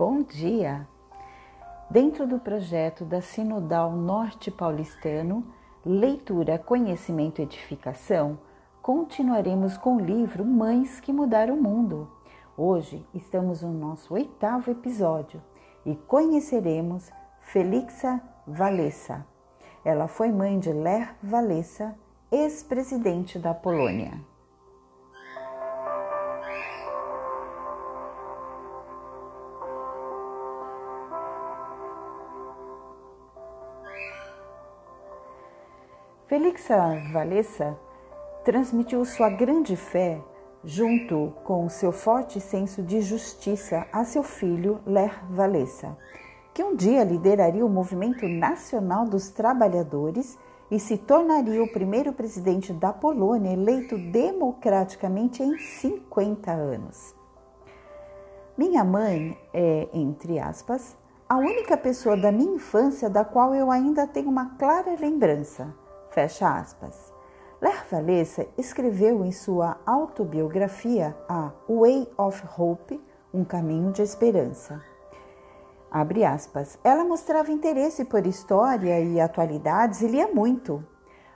Bom dia! Dentro do projeto da Sinodal Norte Paulistano, Leitura, Conhecimento e Edificação, continuaremos com o livro Mães que Mudaram o Mundo. Hoje estamos no nosso oitavo episódio e conheceremos Felixa Walesa. Ela foi mãe de Ler Walesa, ex-presidente da Polônia. Felixa Walesa transmitiu sua grande fé junto com seu forte senso de justiça a seu filho Ler Walesa, que um dia lideraria o movimento nacional dos trabalhadores e se tornaria o primeiro presidente da Polônia eleito democraticamente em 50 anos. Minha mãe é, entre aspas, a única pessoa da minha infância da qual eu ainda tenho uma clara lembrança. Fecha aspas. Ler Walesa escreveu em sua autobiografia A Way of Hope, Um Caminho de Esperança. Abre aspas. Ela mostrava interesse por história e atualidades e lia muito.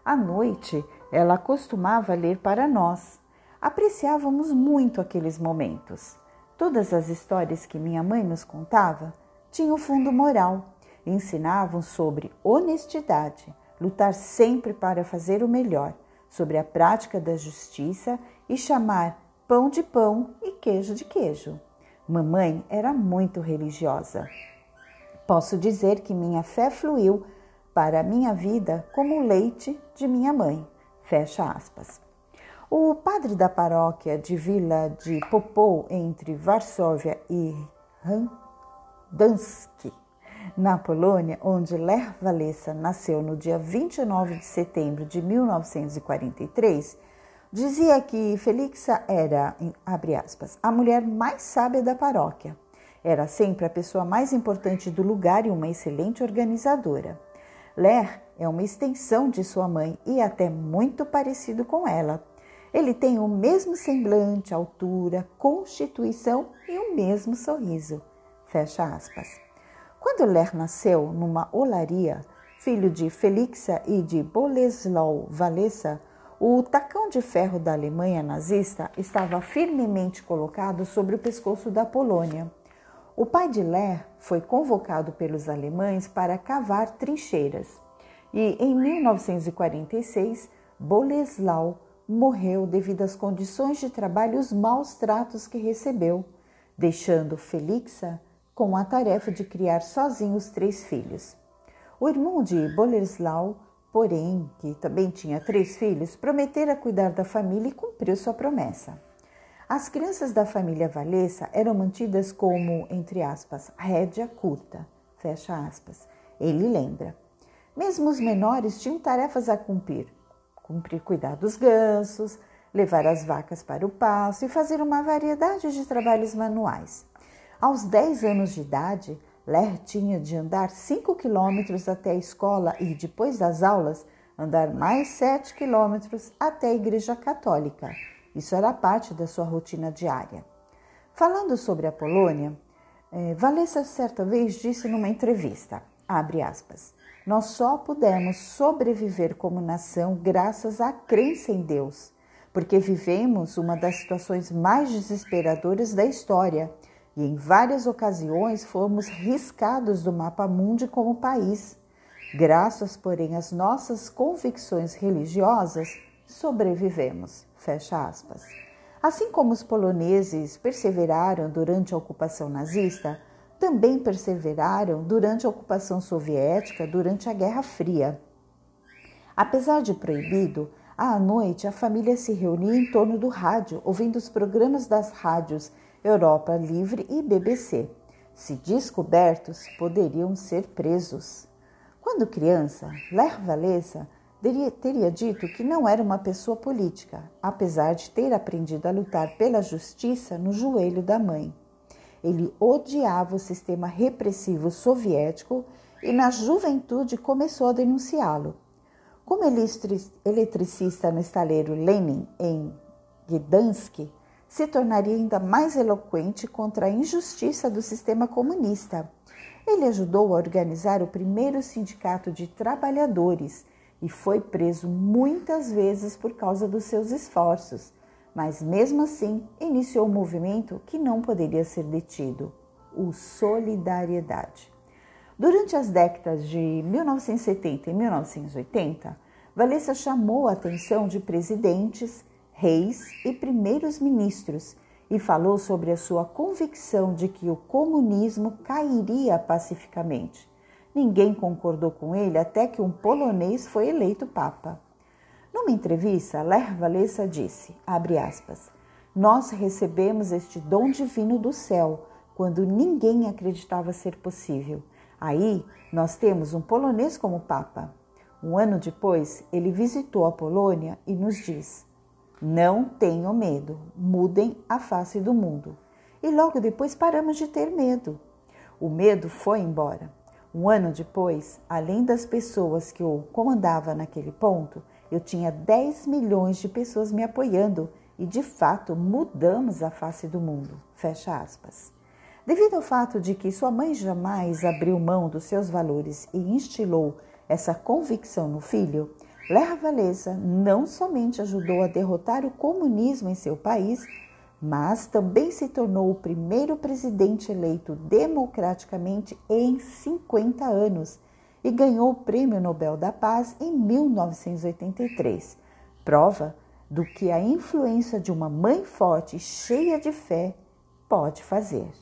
À noite, ela costumava ler para nós. Apreciávamos muito aqueles momentos. Todas as histórias que minha mãe nos contava tinham fundo moral, ensinavam sobre honestidade, lutar sempre para fazer o melhor, sobre a prática da justiça e chamar pão de pão e queijo de queijo. Mamãe era muito religiosa. Posso dizer que minha fé fluiu para a minha vida como o leite de minha mãe. Fecha aspas. O padre da paróquia de Vila de Popou, entre Varsóvia e Randanski, na Polônia, onde Lech Walesa nasceu no dia 29 de setembro de 1943, dizia que Felixa era, aspas, a mulher mais sábia da paróquia. Era sempre a pessoa mais importante do lugar e uma excelente organizadora. Ler é uma extensão de sua mãe e até muito parecido com ela. Ele tem o mesmo semblante, altura, constituição e o mesmo sorriso. Fecha aspas. Quando Ler nasceu numa olaria, filho de Felixa e de Boleslau Walesa, o tacão de ferro da Alemanha nazista estava firmemente colocado sobre o pescoço da Polônia. O pai de Ler foi convocado pelos alemães para cavar trincheiras e, em 1946, Boleslau morreu devido às condições de trabalho e os maus tratos que recebeu, deixando Felixa com a tarefa de criar sozinho os três filhos. O irmão de Boleslau, porém, que também tinha três filhos, prometera cuidar da família e cumpriu sua promessa. As crianças da família Valesa eram mantidas como, entre aspas, rédea curta, fecha aspas. Ele lembra. Mesmo os menores tinham tarefas a cumprir, cumprir cuidar dos gansos, levar as vacas para o pasto e fazer uma variedade de trabalhos manuais. Aos 10 anos de idade, Ler tinha de andar 5 quilômetros até a escola e, depois das aulas, andar mais 7 quilômetros até a igreja católica. Isso era parte da sua rotina diária. Falando sobre a Polônia, eh, Valessa certa vez disse numa entrevista, aspas, nós só pudemos sobreviver como nação graças à crença em Deus, porque vivemos uma das situações mais desesperadoras da história e em várias ocasiões fomos riscados do mapa mundi como país. Graças, porém, às nossas convicções religiosas, sobrevivemos. Fecha aspas. Assim como os poloneses perseveraram durante a ocupação nazista, também perseveraram durante a ocupação soviética, durante a Guerra Fria. Apesar de proibido, à noite a família se reunia em torno do rádio, ouvindo os programas das rádios Europa Livre e BBC. Se descobertos, poderiam ser presos. Quando criança, Ler Walesa teria dito que não era uma pessoa política, apesar de ter aprendido a lutar pela justiça no joelho da mãe. Ele odiava o sistema repressivo soviético e, na juventude, começou a denunciá-lo. Como eletricista no estaleiro Lenin, em Gdansk, se tornaria ainda mais eloquente contra a injustiça do sistema comunista. Ele ajudou a organizar o primeiro sindicato de trabalhadores e foi preso muitas vezes por causa dos seus esforços, mas mesmo assim iniciou um movimento que não poderia ser detido: o Solidariedade. Durante as décadas de 1970 e 1980, Valessa chamou a atenção de presidentes, reis e primeiros ministros e falou sobre a sua convicção de que o comunismo cairia pacificamente. Ninguém concordou com ele até que um polonês foi eleito papa. Numa entrevista, Lech Walesa disse, aspas, nós recebemos este dom divino do céu quando ninguém acreditava ser possível. Aí nós temos um polonês como papa. Um ano depois, ele visitou a Polônia e nos diz: Não tenham medo, mudem a face do mundo. E logo depois paramos de ter medo. O medo foi embora. Um ano depois, além das pessoas que eu comandava naquele ponto, eu tinha 10 milhões de pessoas me apoiando e de fato mudamos a face do mundo. Fecha aspas. Devido ao fato de que sua mãe jamais abriu mão dos seus valores e instilou essa convicção no filho, Lech Walesa não somente ajudou a derrotar o comunismo em seu país, mas também se tornou o primeiro presidente eleito democraticamente em 50 anos e ganhou o Prêmio Nobel da Paz em 1983, prova do que a influência de uma mãe forte e cheia de fé pode fazer.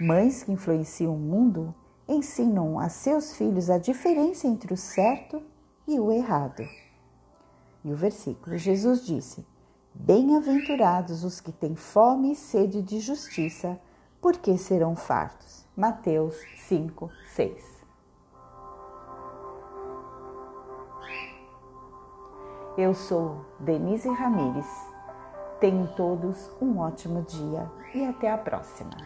Mães que influenciam o mundo ensinam a seus filhos a diferença entre o certo e o errado. E o versículo: Jesus disse: Bem-aventurados os que têm fome e sede de justiça, porque serão fartos. Mateus 5, 6. Eu sou Denise Ramires. Tenham todos um ótimo dia e até a próxima.